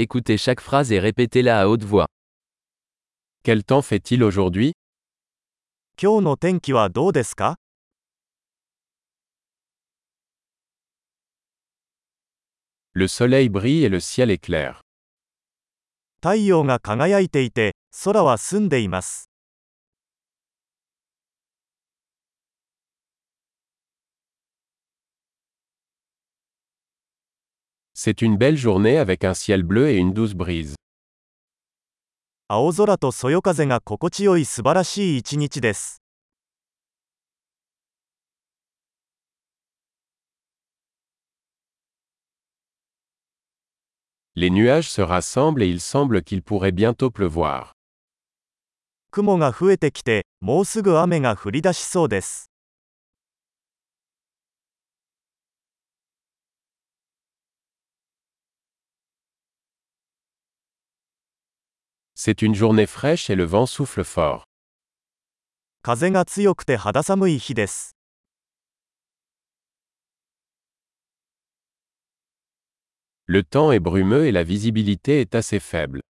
Écoutez chaque phrase et répétez-la à haute voix. Quel temps fait-il aujourd'hui 今日の天気はどうですか Le soleil brille et le ciel est clair. 太陽が輝いていて、空は澄んでいます。 C'est une belle journée avec un ciel bleu et une douce brise. 青空とそよ風が心地よい素晴らしい一日です。 Les nuages se rassemblent et il semble qu'il pourrait bientôt pleuvoir. 雲が増えてきて、もうすぐ雨が降り出しそうです。 C'est une journée fraîche et le vent souffle fort. 風が強くて肌寒い日です。 Le temps est brumeux et la visibilité est assez faible.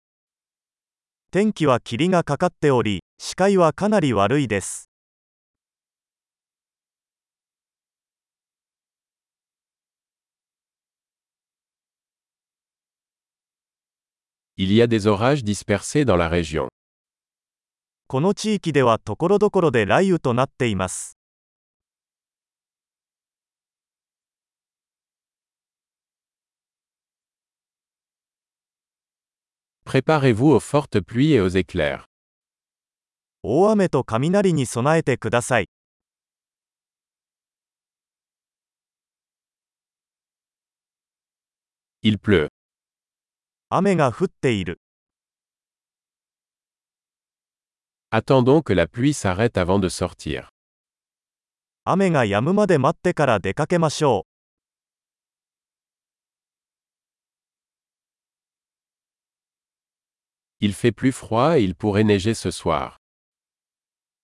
天気は霧がかかっており、視界はかなり悪いです。 Il y a des orages dispersés dans la région. この地域ではところどころで雷雨となっています。 Préparez-vous aux fortes pluies et aux éclairs. 大雨と雷に備えてください。 Il pleut. 雨が降っている。Attendons que la pluie s'arrête avant de sortir. 雨が止むまで待ってから出かけましょう。Il fait plus froid et il pourrait neiger ce soir.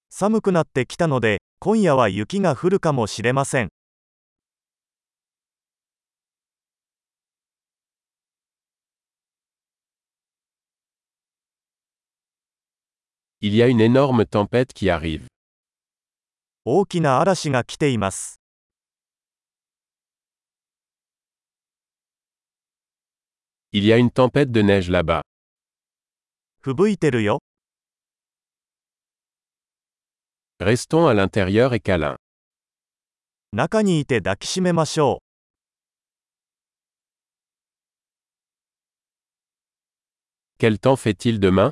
寒くなってきたので、今夜は雪が降るかもしれません。Il y a une énorme tempête qui arrive. 大きな嵐が来ています。 Il y a une tempête de neige là-bas. 吹雪いてるよ。 Restons à l'intérieur et câlin. 中にいて抱きしめましょう。 Quel temps fait-il demain